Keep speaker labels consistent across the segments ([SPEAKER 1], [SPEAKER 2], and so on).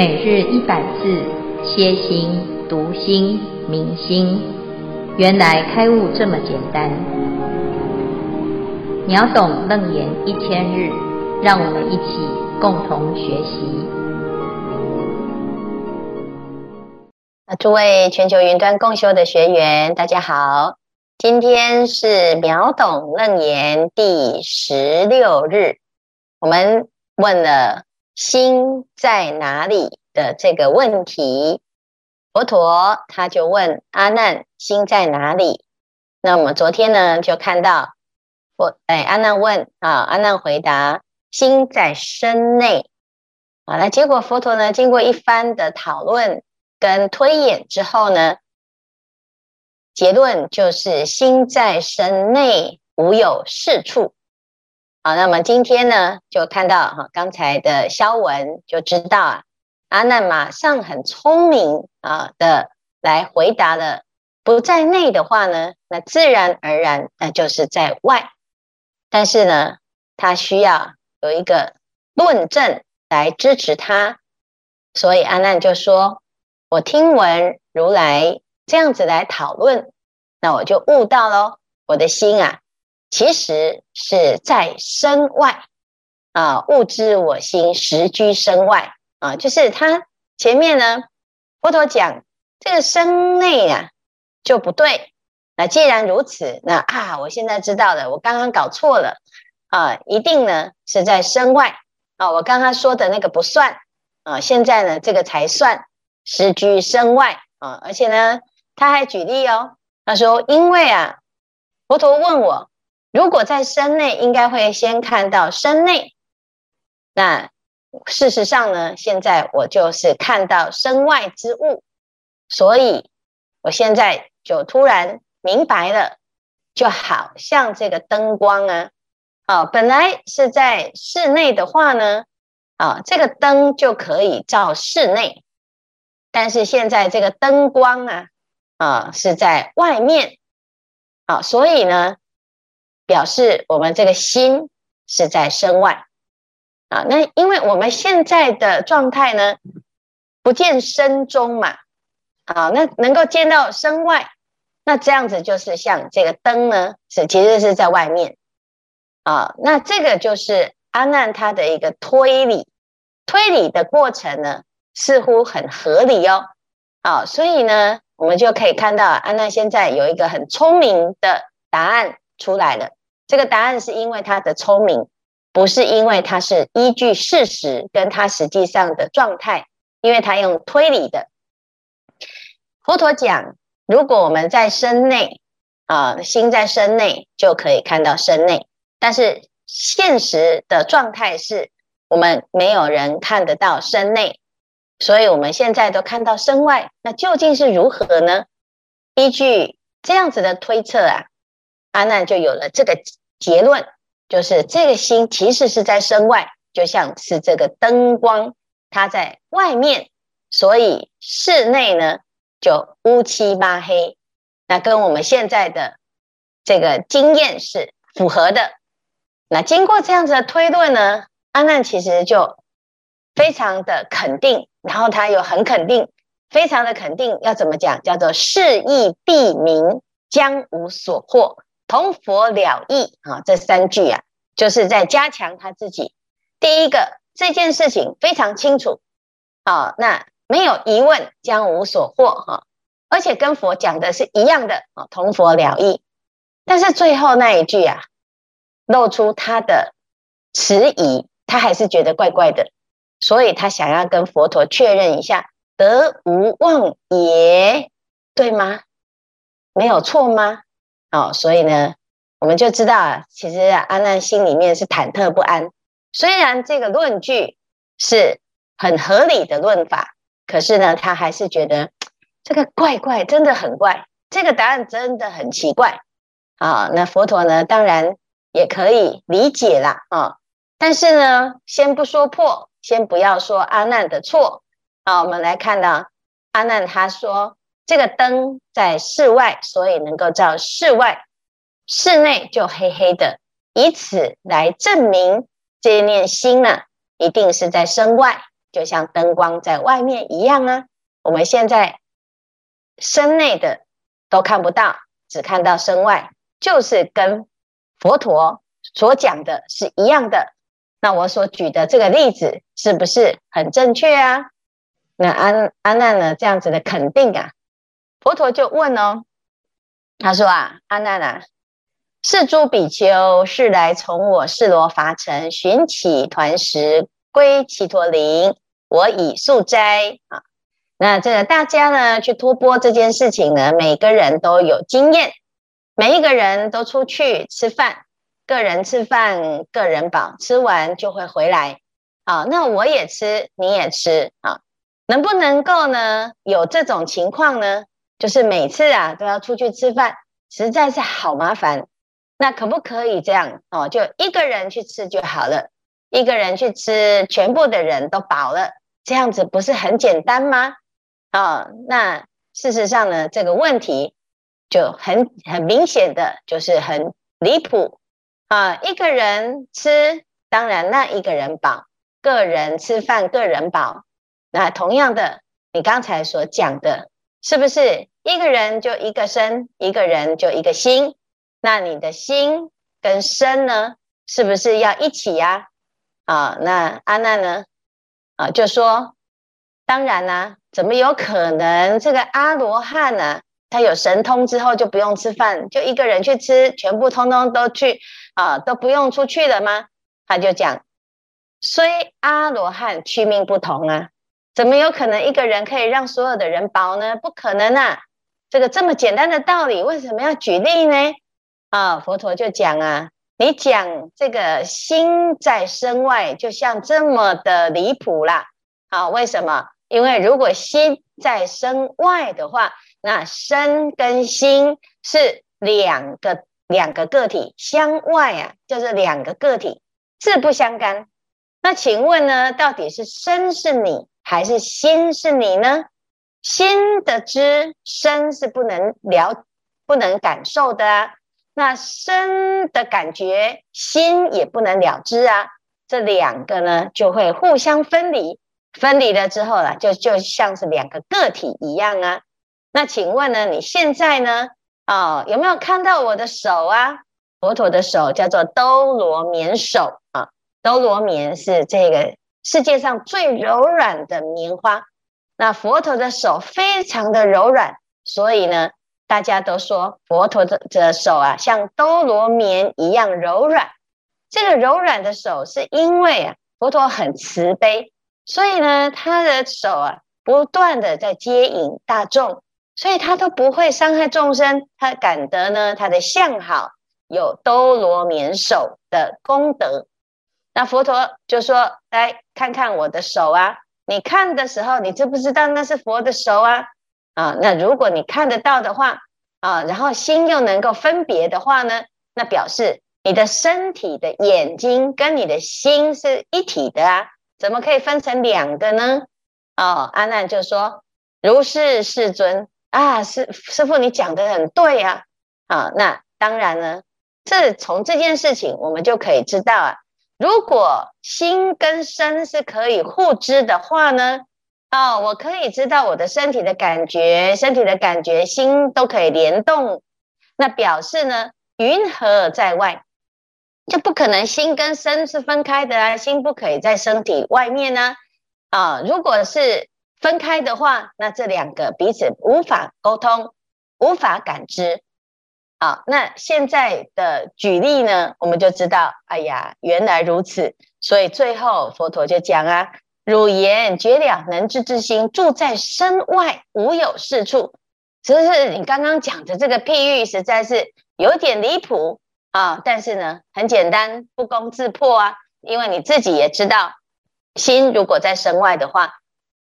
[SPEAKER 1] 每日一百字，歇心、读心、明心，原来开悟这么简单。秒懂楞严一千日，让我们一起共同学习。
[SPEAKER 2] 啊诸位全球云端共修的学员，大家好，今天是秒懂楞严第十六日，我们问了。心在哪里的这个问题，佛陀他就问阿难：心在哪里？那我们昨天呢就看到，我哎阿难问啊，阿难回答：心在身内。啊，那结果佛陀呢经过一番的讨论跟推演之后呢，结论就是心在身内，无有是处。好，那么今天呢，就看到哈刚才的消文，就知道啊，阿难马上很聪明啊的来回答了，不在内的话呢，那自然而然那就是在外，但是呢，他需要有一个论证来支持他，所以阿难就说：“我听闻如来这样子来讨论，那我就悟到喽，我的心啊。”其实是在身外啊，物知我心实居身外啊，就是他前面呢，佛陀讲这个身内啊就不对。那既然如此，那啊，我现在知道了，我刚刚搞错了啊，一定呢是在身外啊，我刚刚说的那个不算啊，现在呢这个才算实居身外啊，而且呢他还举例哦，他说因为啊，佛陀问我。如果在身内，应该会先看到身内。那事实上呢？现在我就是看到身外之物，所以我现在就突然明白了，就好像这个灯光啊，啊，本来是在室内的话呢，啊，这个灯就可以照室内，但是现在这个灯光啊，啊，是在外面，啊，所以呢。表示我们这个心是在身外啊，那因为我们现在的状态呢，不见身中嘛，啊，那能够见到身外，那这样子就是像这个灯呢，是其实是在外面啊，那这个就是阿难他的一个推理，推理的过程呢，似乎很合理哦，啊，所以呢，我们就可以看到安娜现在有一个很聪明的答案出来了。这个答案是因为他的聪明，不是因为他是依据事实跟他实际上的状态，因为他用推理的。佛陀讲，如果我们在身内啊，心在身内就可以看到身内，但是现实的状态是我们没有人看得到身内，所以我们现在都看到身外，那究竟是如何呢？依据这样子的推测啊，阿难就有了这个。结论就是这个心其实是在身外，就像是这个灯光，它在外面，所以室内呢就乌漆嘛黑。那跟我们现在的这个经验是符合的。那经过这样子的推论呢，阿难其实就非常的肯定，然后他又很肯定，非常的肯定，要怎么讲？叫做是义毕明，将无所获。同佛了义啊，这三句啊，就是在加强他自己。第一个，这件事情非常清楚，啊，那没有疑问，将无所获哈，而且跟佛讲的是一样的啊，同佛了义。但是最后那一句啊，露出他的迟疑，他还是觉得怪怪的，所以他想要跟佛陀确认一下，得无妄也，对吗？没有错吗？哦，所以呢，我们就知道啊，其实阿难心里面是忐忑不安。虽然这个论据是很合理的论法，可是呢，他还是觉得这个怪怪，真的很怪，这个答案真的很奇怪。啊、那佛陀呢，当然也可以理解啦。啊、但是呢，先不说破，先不要说阿难的错。啊，我们来看到阿难他说。这个灯在室外，所以能够照室外，室内就黑黑的，以此来证明这念心呢，一定是在身外就像灯光在外面一样啊。我们现在身内的都看不到，只看到身外，就是跟佛陀所讲的是一样的。那我所举的这个例子是不是很正确啊？那安安娜呢？这样子的肯定啊，佛陀就问哦，他说啊，阿难啊，是诸比丘是来从我世罗伐城寻起团食归其陀林，我已素斋啊。那这个大家呢去托钵这件事情呢，每个人都有经验，每一个人都出去吃饭。个人吃饭，个人饱，吃完就会回来。啊，那我也吃，你也吃啊，能不能够呢？有这种情况呢？就是每次啊都要出去吃饭，实在是好麻烦。那可不可以这样？哦，就一个人去吃就好了，一个人去吃，全部的人都饱了，这样子不是很简单吗？啊，那事实上呢，这个问题就很很明显的就是很离谱。啊，一个人吃，当然那一个人饱；个人吃饭，个人饱。那同样的，你刚才所讲的，是不是一个人就一个身，一个人就一个心？那你的心跟身呢，是不是要一起呀？啊，那阿难呢？啊，就说，当然啦、怎么有可能？这个阿罗汉呢，他有神通之后就不用吃饭，就一个人去吃，全部通通都去。啊，都不用出去了吗？他就讲，虽阿罗汉去命不同啊，怎么有可能一个人可以让所有的人饱呢？不可能啊！这个这么简单的道理，为什么要举例呢？啊，佛陀就讲啊，你讲这个心在身外，就像这么的离谱啦。啊，为什么？因为如果心在身外的话，那身跟心是两个。两个个体相外啊，就是两个个体自不相干。那请问呢，到底是身是你，还是心是你呢？心的知，身是不能了、不能感受的啊。那身的感觉，心也不能了知啊。这两个呢，就会互相分离。分离了之后呢，就就像是两个个体一样啊。那请问呢，你现在呢？哦，有没有看到我的手啊？佛陀的手叫做兜罗棉手啊，兜罗棉是这个世界上最柔软的棉花。那佛陀的手非常的柔软，所以呢，大家都说佛陀的的手啊，像兜罗棉一样柔软。这个柔软的手是因为啊，佛陀很慈悲，所以呢，他的手啊，不断的在接引大众。所以他都不会伤害众生，他感得呢，他的相好有兜罗棉手的功德。那佛陀就说：“来看看我的手啊！你看的时候，你知不知道那是佛的手啊？啊，那如果你看得到的话啊，然后心又能够分别的话呢，那表示你的身体的眼睛跟你的心是一体的啊，怎么可以分成两个呢？”哦，阿难就说：“如是，世尊。”啊，师师傅，你讲的很对啊！啊，那当然呢，这从这件事情我们就可以知道啊，如果心跟身是可以互知的话呢，哦，我可以知道我的身体的感觉，身体的感觉，心都可以联动，那表示呢，云何在外？就不可能心跟身是分开的啊，心不可以在身体外面呢啊，啊，如果是。分开的话，那这两个彼此无法沟通，无法感知。好，那现在的举例呢，我们就知道，哎呀，原来如此。所以最后佛陀就讲啊，汝言觉了能知之心，住在身外，无有是处。只是你刚刚讲的这个譬喻，实在是有点离谱啊。但是呢，很简单，不攻自破啊。因为你自己也知道，心如果在身外的话。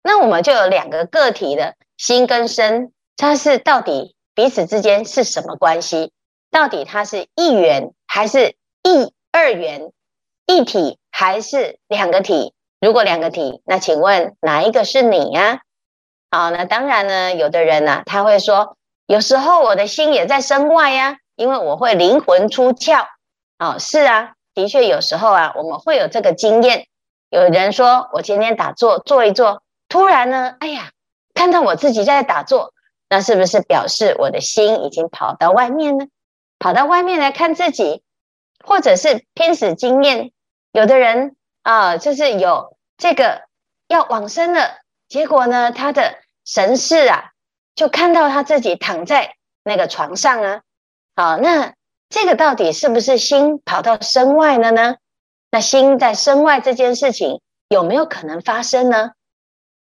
[SPEAKER 2] 那我们就有两个个体的心跟身，它是到底彼此之间是什么关系？到底它是一元还是一二元？一体还是两个体？如果两个体，那请问哪一个是你呀？好，那当然呢，有的人呢、他会说，有时候我的心也在身外呀，因为我会灵魂出窍。哦，是啊，的确有时候啊，我们会有这个经验。有人说我今天打坐坐一坐，突然呢，哎呀，看到我自己在打坐，那是不是表示我的心已经跑到外面呢？跑到外面来看自己，或者是濒死经验，有的人啊，就是有这个要往生了，结果呢，他的神识啊，就看到他自己躺在那个床上啊，好，那。这个到底是不是心跑到身外了呢？那心在身外这件事情有没有可能发生呢？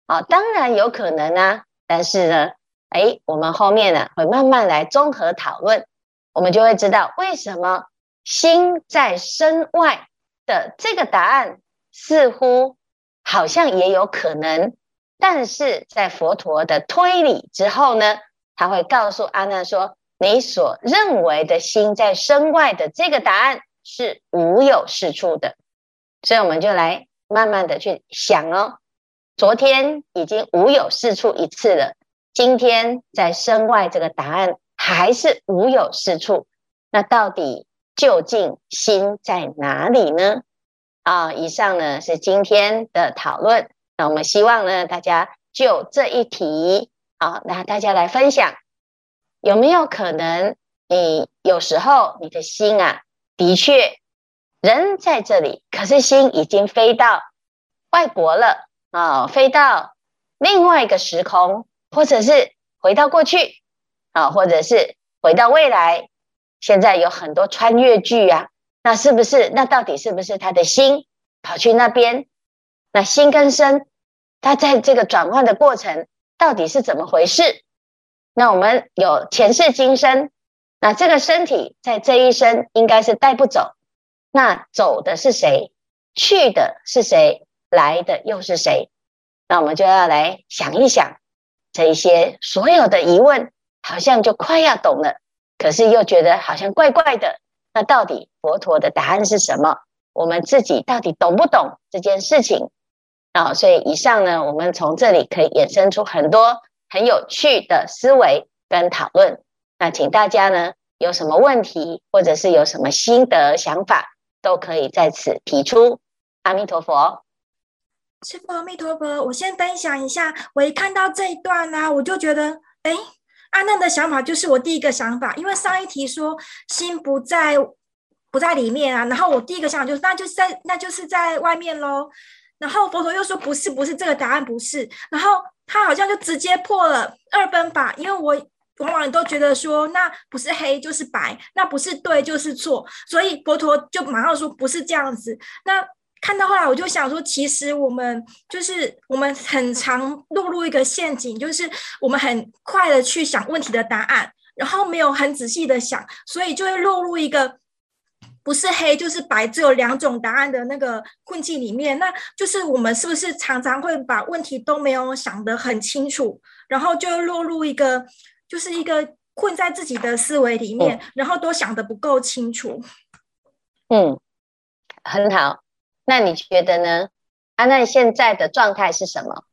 [SPEAKER 2] 啊，当然有可能啊。但是呢，哎，我们后面呢会慢慢来综合讨论，我们就会知道为什么心在身外的这个答案似乎好像也有可能，但是在佛陀的推理之后呢，他会告诉阿难说。你所认为的心在身外的这个答案是无有是处的，所以我们就来慢慢的去想哦。昨天已经无有是处一次了，今天在身外这个答案还是无有是处，那到底究竟心在哪里呢？啊，以上呢是今天的讨论，那我们希望呢大家就这一题啊，那大家来分享。有没有可能，你有时候你的心啊，的确人在这里，可是心已经飞到外国了啊，飞到另外一个时空，或者是回到过去啊，或者是回到未来。现在有很多穿越剧啊，那是不是？那到底是不是他的心跑去那边？那心跟身，他在这个转换的过程，到底是怎么回事？那我们有前世今生，那这个身体在这一生应该是带不走，那走的是谁？去的是谁？来的又是谁？那我们就要来想一想这一些所有的疑问，好像就快要懂了，可是又觉得好像怪怪的。那到底佛陀的答案是什么？我们自己到底懂不懂这件事情？啊，所以以上呢，我们从这里可以衍生出很多。很有趣的思维跟讨论，那请大家呢，有什么问题或者是有什么心得想法，都可以在此提出。阿弥陀佛，
[SPEAKER 3] 师父阿弥陀佛。我先分享一下，我一看到这一段呢、我就觉得，哎，阿难的想法就是我第一个想法，因为上一题说心不在不在里面啊，然后我第一个想法就是，那就是在那就是在外面喽。然后佛陀又说不是不是，这个答案不是，然后。他好像就直接破了二分法，因为我往往都觉得说，那不是黑就是白，那不是对就是错，所以佛陀就马上说不是这样子。那看到后来，我就想说，其实我们就是我们很常落入一个陷阱，就是我们很快的去想问题的答案，然后没有很仔细的想，所以就会落入一个。不是黑就是白，只有两种答案的那个困境里面，那就是我们是不是常常会把问题都没有想得很清楚，然后就落入一个就是一个困在自己的思维里面，嗯、然后都想得不够清楚。
[SPEAKER 2] 嗯，很好。那你觉得呢？阿难现在的状态是什么？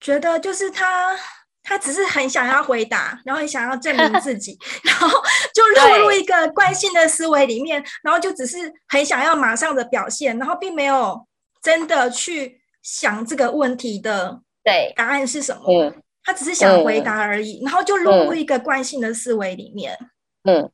[SPEAKER 3] 觉得就是他。他只是很想要回答，然后很想要证明自己，然后就 落入一个惯性的思维里面，然后就只是很想要马上的表现，然后并没有真的去想这个问题的对答案是什么。嗯，他只是想回答而已，嗯、然后就落入一个惯性的思维里面。
[SPEAKER 2] 嗯，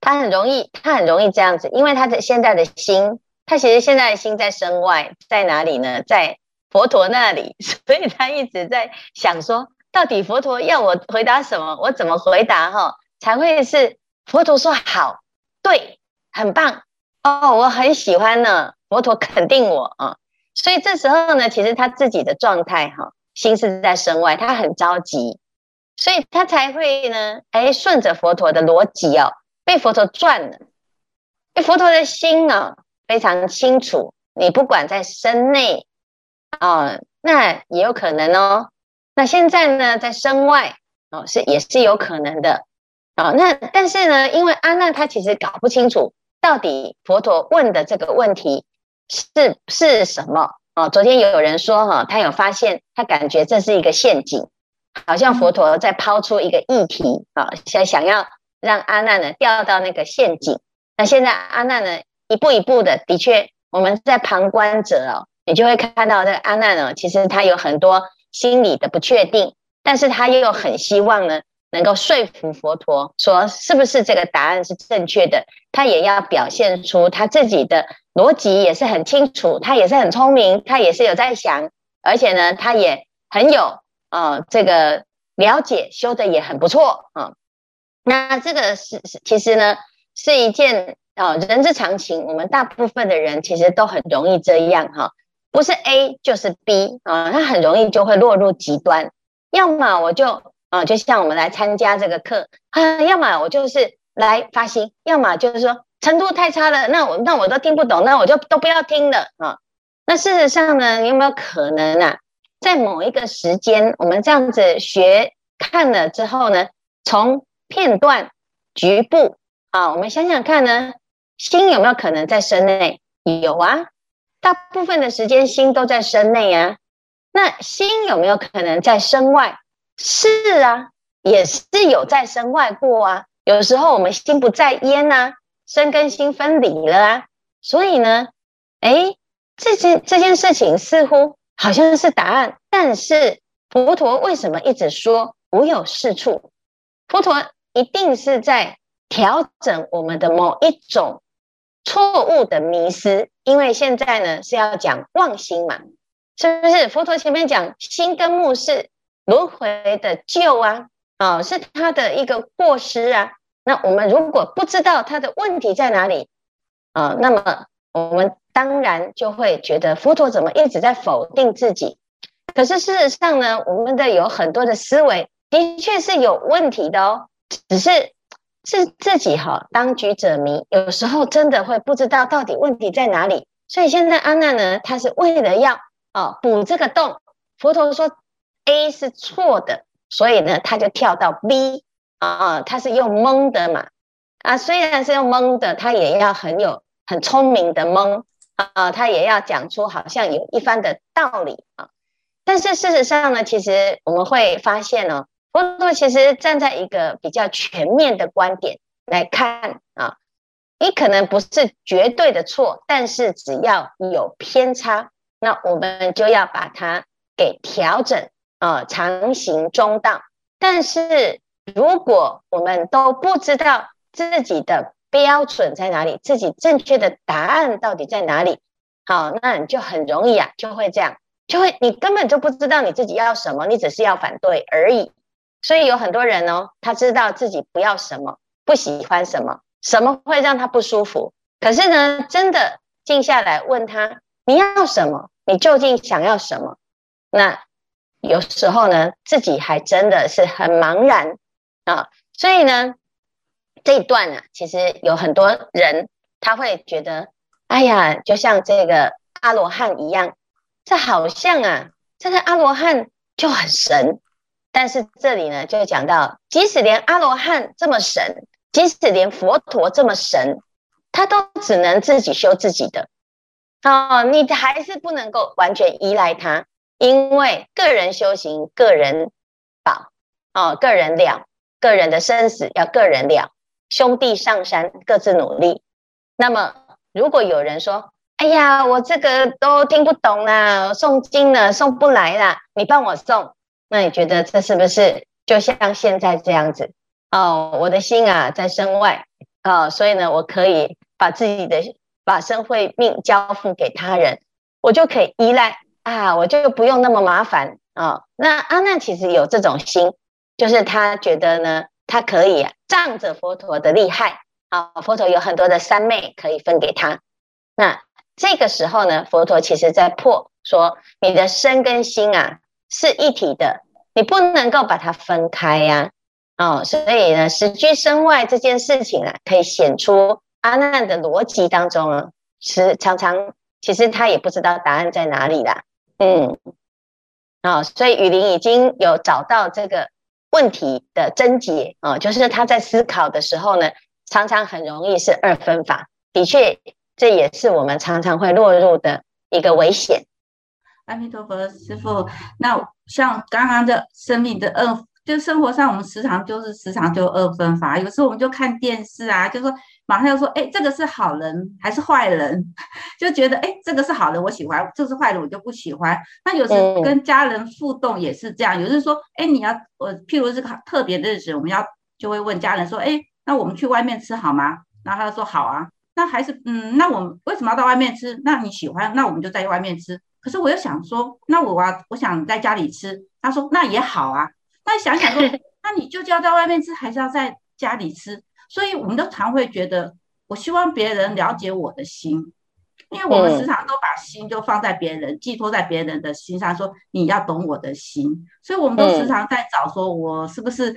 [SPEAKER 2] 他很容易，他很容易这样子，因为他的现在的心，他其实现在的心在身外，在哪里呢？在佛陀那里，所以他一直在想说。到底佛陀要我回答什么？我怎么回答哈才会是佛陀说好，对，很棒哦，我很喜欢呢。佛陀肯定我啊，所以这时候呢，其实他自己的状态哈，心是在身外，他很着急，所以他才会呢，哎，顺着佛陀的逻辑哦，被佛陀转了。因为佛陀的心啊，非常清楚，你不管在身内啊，那也有可能哦。那现在呢，在身外哦，是也是有可能的啊、那但是呢，因为阿难他其实搞不清楚到底佛陀问的这个问题是是什么、哦。昨天有人说哈、哦，他有发现，他感觉这是一个陷阱，好像佛陀在抛出一个议题啊，想、想要让阿难呢掉到那个陷阱。那现在阿难呢，一步一步的，的确我们在旁观者哦，你就会看到这个阿难呢，其实他有很多心理的不确定，但是他又很希望呢，能够说服佛陀说是不是这个答案是正确的。他也要表现出他自己的逻辑也是很清楚，他也是很聪明，他也是有在想，而且呢，他也很有啊、呃、这个了解，修的也很不错啊。那这个是是其实呢是一件啊、人之常情，我们大部分的人其实都很容易这样哈。不是 A 就是 B 啊，他很容易就会落入极端。要么我就啊，就像我们来参加这个课啊，要么我就是来发心，要么就是说程度太差了，那我那我都听不懂，那我就都不要听了啊。那事实上呢，有没有可能啊，在某一个时间，我们这样子学看了之后呢，从片段、局部啊，我们想想看呢，心有没有可能在身内？有啊。大部分的时间心都在身内啊，那心有没有可能在身外？是啊，也是有在身外过啊。有时候我们心不在焉啊，身跟心分离了啊。所以呢，诶，这件这件事情似乎好像是答案，但是佛陀为什么一直说无有是处？佛陀一定是在调整我们的某一种。错误的迷思，因为现在呢是要讲妄心嘛，是不是？佛陀前面讲心跟目是轮回的旧啊，啊、哦，是他的一个过失啊。那我们如果不知道他的问题在哪里啊、哦，那么我们当然就会觉得佛陀怎么一直在否定自己。可是事实上呢，我们的有很多的思维的确是有问题的哦，只是。是自己哈，当局者迷，有时候真的会不知道到底问题在哪里。所以现在安娜呢，她是为了要啊补这个洞。佛陀说 A 是错的，所以呢，他就跳到 B 啊，他是用蒙的嘛啊，虽然是用蒙的，他也要很有很聪明的蒙啊，他也要讲出好像有一番的道理啊。但是事实上呢，其实我们会发现呢。佛陀其实站在一个比较全面的观点来看啊，你可能不是绝对的错，但是只要有偏差，那我们就要把它给调整啊，常行中道。但是如果我们都不知道自己的标准在哪里，自己正确的答案到底在哪里，好，那你就很容易啊，就会这样，就会你根本就不知道你自己要什么，你只是要反对而已。所以有很多人哦，他知道自己不要什么，不喜欢什么，什么会让他不舒服。可是呢，真的静下来问他，你要什么？你究竟想要什么？那有时候呢，自己还真的是很茫然啊。所以呢，这一段呢，其实有很多人他会觉得，哎呀，就像这个阿罗汉一样，这好像啊，这个阿罗汉就很神。但是这里呢，就讲到，即使连阿罗汉这么神，即使连佛陀这么神，他都只能自己修自己的。哦，你还是不能够完全依赖他，因为个人修行，个人保，哦，个人了，个人的生死要个人了，兄弟上山各自努力。那么，如果有人说，哎呀，我这个都听不懂啦，诵经呢诵不来啦，你帮我诵。那你觉得这是不是就像现在这样子哦？我的心啊在身外哦，所以呢，我可以把自己的把身慧命交付给他人，我就可以依赖啊，我就不用那么麻烦啊、哦。那阿难其实有这种心，就是他觉得呢，他可以仗着佛陀的厉害啊、佛陀有很多的三昧可以分给他。那这个时候呢，佛陀其实在破说，你的身跟心啊是一体的。你不能够把它分开呀、哦，所以呢，实居身外这件事情啊，可以显出阿难的逻辑当中啊，是常常其实他也不知道答案在哪里啦，嗯，啊、哦，所以雨林已经有找到这个问题的症结啊、哦，就是他在思考的时候呢，常常很容易是二分法，的确，这也是我们常常会落入的一个危险。
[SPEAKER 4] 阿弥陀佛，师父，那像刚刚的生命的二就生活上我们时常就是时常就二分法，有时候我们就看电视啊，就说马上要说，哎，这个是好人还是坏人？就觉得，哎，这个是好人我喜欢，这是坏人我就不喜欢。那有时跟家人互动也是这样，有时说，哎，你要我譬如这个特别的日子，我们要就会问家人说，哎，那我们去外面吃好吗？然后他就说好啊。那还是嗯，那我们为什么要到外面吃？那你喜欢，那我们就在外面吃。可是我又想说，那我啊，我想在家里吃。他说那也好啊。那想想说，那你就要在外面吃，还是要在家里吃？所以我们都常会觉得，我希望别人了解我的心，因为我们时常都把心就放在别人，寄托在别人的心上，说你要懂我的心。所以我们都时常在找，说我是不是？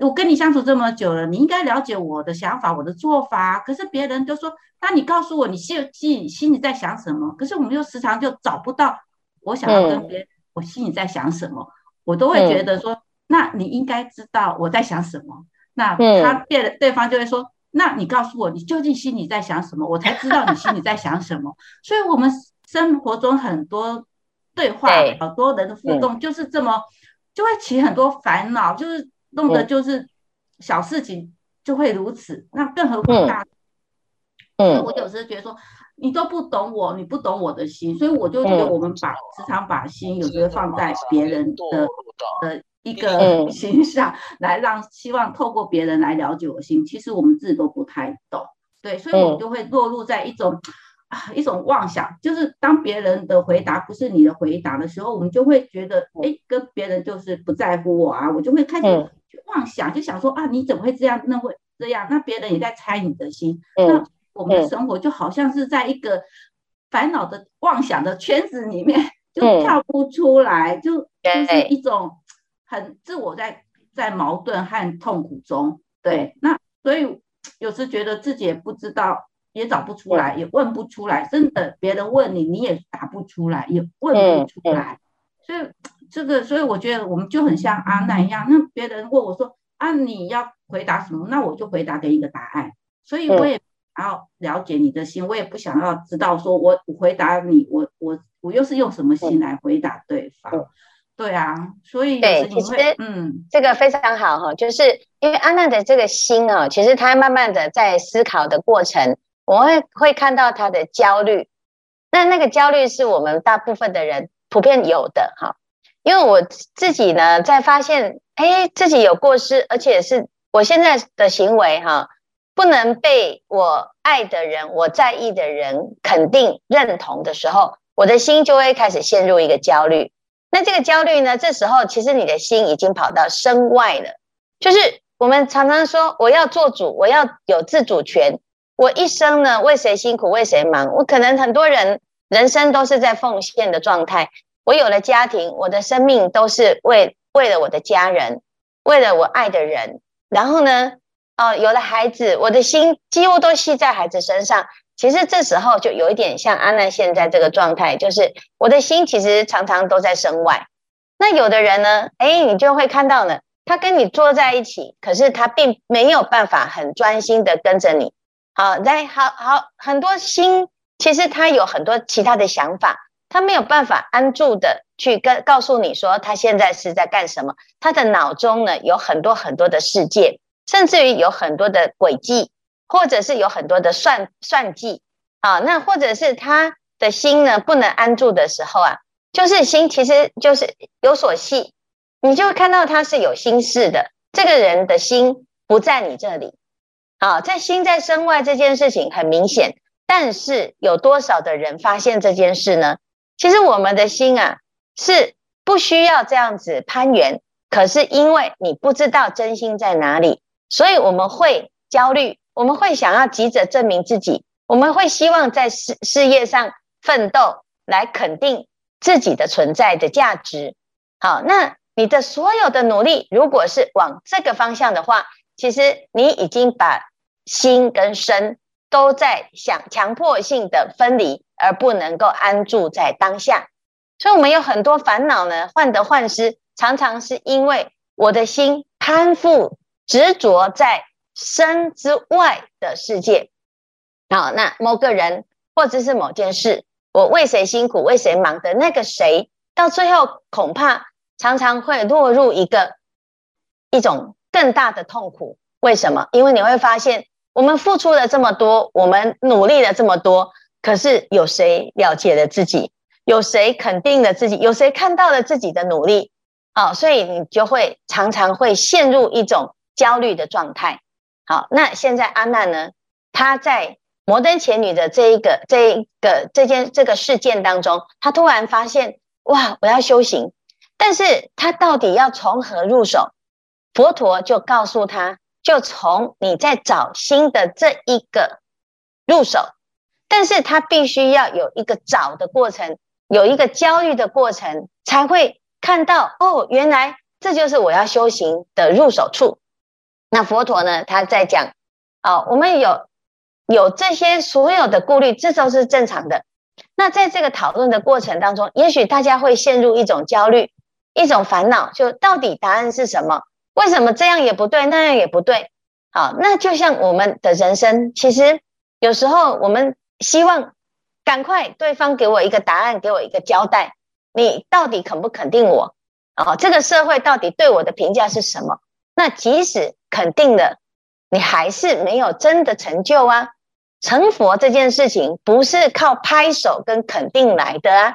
[SPEAKER 4] 我跟你相处这么久了，你应该了解我的想法，我的做法。可是别人都说，那你告诉我，你心心心里在想什么？可是我们又时常就找不到，我想要跟别人，我心里在想什么，我都会觉得说，那你应该知道我在想什么。那他别人对方就会说，那你告诉我，你究竟心里在想什么？我才知道你心里在想什么。所以，我们生活中很多对话，好多人的互动就是这么，就会起很多烦恼，就是。弄的就是小事情就会如此，嗯、那更何况大。嗯，所以我有时候觉得说，你都不懂我，你不懂我的心，所以我就觉得我们把时常把心有时候放在别人的的一个心上，来让希望透过别人来了解我心，其实我们自己都不太懂。对，所以我们就会落入在一种。啊，一种妄想，就是当别人的回答不是你的回答的时候，我们就会觉得，哎，跟别人就是不在乎我啊，我就会开始去妄想，就想说啊，你怎么会这样？那会这样？那别人也在猜你的心，那我们的生活就好像是在一个烦恼的妄想的圈子里面，就跳不出来，就就是一种很自我在在矛盾和痛苦中。对，那所以有时觉得自己也不知道。也找不出来，也问不出来，真的，别人问你，你也答不出来，也问不出来。所以这个，所以我觉得我们就很像阿难一样。那别人问我说：“啊，你要回答什么？”那我就回答给一个答案。所以我也要了解你的心，我也不想要知道说我回答你，我我我又是用什么心来回答对方？对啊，所以对，其实嗯，
[SPEAKER 2] 这个非常好哈，就是因为阿娜的这个心啊，其实她慢慢的在思考的过程。我会会看到她的焦虑，那那个焦虑是我们大部分的人普遍有的哈。因为我自己呢，在发现，哎，自己有过失，而且是我现在的行为哈，不能被我爱的人、我在意的人肯定认同的时候，我的心就会开始陷入一个焦虑。那这个焦虑呢，这时候其实你的心已经跑到身外了，就是我们常常说，我要做主，我要有自主权。我一生呢，为谁辛苦为谁忙？我可能很多人人生都是在奉献的状态。我有了家庭，我的生命都是为为了我的家人，为了我爱的人。然后呢，哦、呃，有了孩子，我的心几乎都系在孩子身上。其实这时候就有一点像安娜现在这个状态，就是我的心其实常常都在身外。那有的人呢，哎，你就会看到呢，他跟你坐在一起，可是他并没有办法很专心的跟着你。好，来，好好很多心，其实他有很多其他的想法，他没有办法安住的去跟告诉你说他现在是在干什么。他的脑中呢，有很多很多的世界，甚至于有很多的轨迹，或者是有很多的算算计啊。那或者是他的心呢，不能安住的时候啊，就是心其实就是有所系，你就看到他是有心事的，这个人的心不在你这里。啊，在心在身外这件事情很明显，但是有多少的人发现这件事呢？其实我们的心啊是不需要这样子攀缘，可是因为你不知道真心在哪里，所以我们会焦虑，我们会想要急着证明自己，我们会希望在事事业上奋斗来肯定自己的存在的价值。好，那你的所有的努力，如果是往这个方向的话，其实你已经把心跟身都在想强迫性的分离，而不能够安住在当下。所以，我们有很多烦恼呢，患得患失，常常是因为我的心攀附执着在身之外的世界。好，那某个人或者是某件事，我为谁辛苦为谁忙的那个谁，到最后恐怕常常会落入一个。一种更大的痛苦。为什么？因为你会发现，我们付出了这么多，我们努力了这么多，可是有谁了解了自己？有谁肯定了自己？有谁看到了自己的努力？好，所以你就会常常会陷入一种焦虑的状态。好，那现在阿娜呢？她在摩登前女的这一个、这一个、这件这个事件当中，她突然发现，哇，我要修行，但是她到底要从何入手？佛陀就告诉她，就从你在找心的这一个入手，但是他必须要有一个找的过程，有一个焦虑的过程，才会。看到哦，原来这就是我要修行的入手处。那佛陀呢，他在讲哦，我们有有这些所有的顾虑，这都是正常的。那在这个讨论的过程当中，也许大家会陷入一种焦虑、一种烦恼，就到底答案是什么？为什么这样也不对，那样也不对？好，那就像我们的人生，其实有时候我们希望赶快对方给我一个答案，给我一个交代。你到底肯不肯定我？哦，这个社会到底对我的评价是什么？那即使肯定了，你还是没有真的成就啊！成佛这件事情不是靠拍手跟肯定来的啊！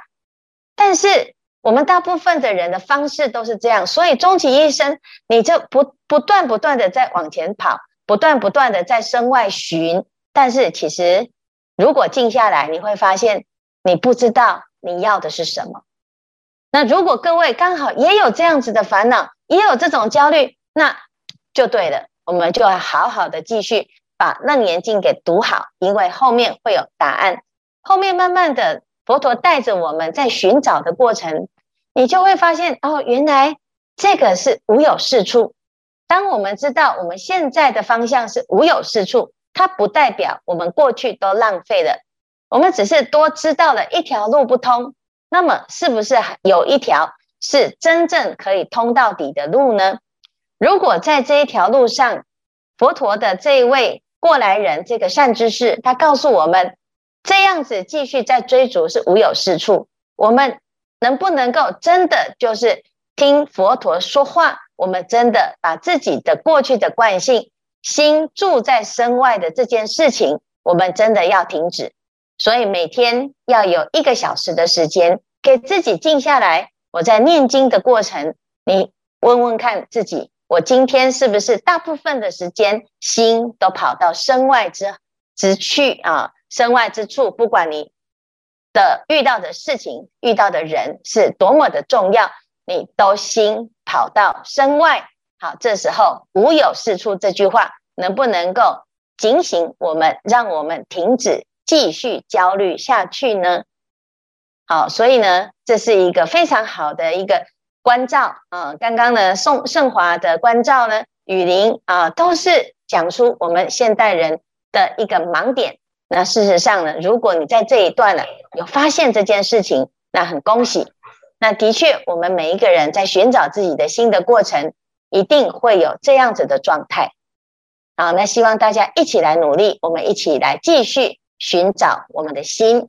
[SPEAKER 2] 但是我们大部分的人的方式都是这样，所以终其一生，你就不不断不断的在往前跑，不断不断的在身外寻。但是其实，如果静下来，你会发现，你不知道你要的是什么。那如果各位刚好也有这样子的烦恼，也有这种焦虑，那就对了。我们就要好好的继续把《楞严经》给读好，因为后面会有答案。后面慢慢的，佛陀带着我们在寻找的过程，你就会发现哦，原来这个是无有是处。当我们知道我们现在的方向是无有是处，它不代表我们过去都浪费了，我们只是多知道了一条路不通。那么，是不是有一条是真正可以通到底的路呢？如果在这一条路上，佛陀的这一位过来人，这个善知识，他告诉我们，这样子继续在追逐是无有是处。我们能不能够真的就是听佛陀说话？我们真的把自己的过去的惯性、心住在身外的这件事情，我们真的要停止。所以每天要有一个小时的时间给自己静下来。我在念经的过程，你问问看自己，我今天是不是大部分的时间心都跑到身外之之去啊？身外之处，不管你的遇到的事情、遇到的人是多么的重要，你都心跑到身外。好，这时候无有是处这句话能不能够警醒我们，让我们停止？继续焦虑下去呢？好，所以呢，这是一个非常好的一个关照啊。刚刚呢，宋盛华的关照呢，雨林啊，都是讲出我们现代人的一个盲点。那事实上呢，如果你在这一段呢有发现这件事情，那很恭喜。那的确，我们每一个人在寻找自己的心的过程，一定会有这样子的状态。好，那希望大家一起来努力，我们一起来继续。寻找我们的心。